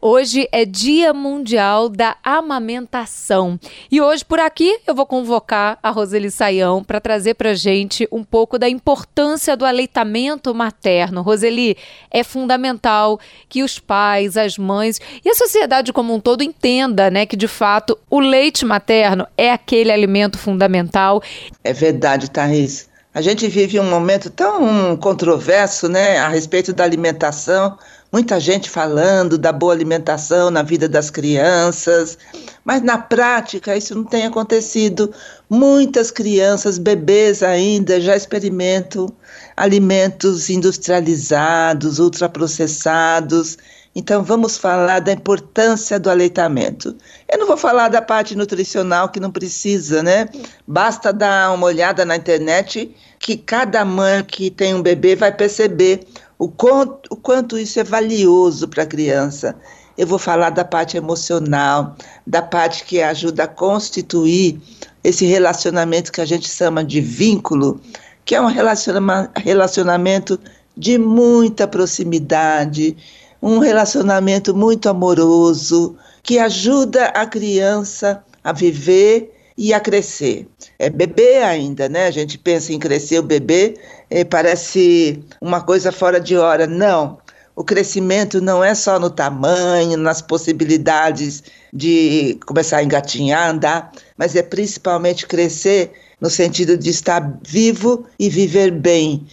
Hoje é Dia Mundial da Amamentação. E hoje por aqui eu vou convocar a Roseli Saião para trazer para gente um pouco da importância do aleitamento materno. Roseli, é fundamental que os pais, as mães e a sociedade como um todo entenda, né, que de fato o leite materno é aquele alimento fundamental. É verdade, Thaís. A gente vive um momento tão controverso, né, a respeito da alimentação muita gente falando da boa alimentação na vida das crianças, mas na prática isso não tem acontecido. Muitas crianças, bebês ainda, já experimentam alimentos industrializados, ultraprocessados. Então vamos falar da importância do aleitamento. Eu não vou falar da parte nutricional que não precisa, né? Basta dar uma olhada na internet que cada mãe que tem um bebê vai perceber o quanto, o quanto isso é valioso para a criança. Eu vou falar da parte emocional, da parte que ajuda a constituir esse relacionamento que a gente chama de vínculo, que é um relacionamento de muita proximidade, um relacionamento muito amoroso, que ajuda a criança a viver e a crescer. É bebê ainda, né? A gente pensa em crescer o bebê, eh, parece uma coisa fora de hora. Não. O crescimento não é só no tamanho, nas possibilidades de começar a engatinhar, andar, mas é principalmente crescer no sentido de estar vivo e viver bem.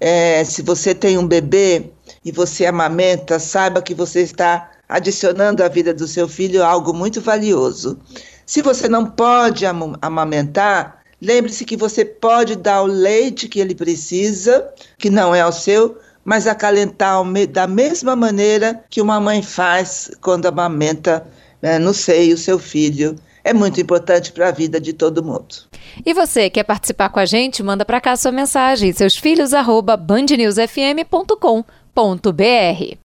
É, se você tem um bebê e você amamenta, saiba que você está adicionando à vida do seu filho algo muito valioso. Se você não pode amamentar, lembre-se que você pode dar o leite que ele precisa, que não é o seu, mas acalentar da mesma maneira que uma mãe faz quando amamenta né, no seio o seu filho. É muito importante para a vida de todo mundo. E você quer participar com a gente? Manda para cá sua mensagem, seus filhos@bandnewsfm.com.br.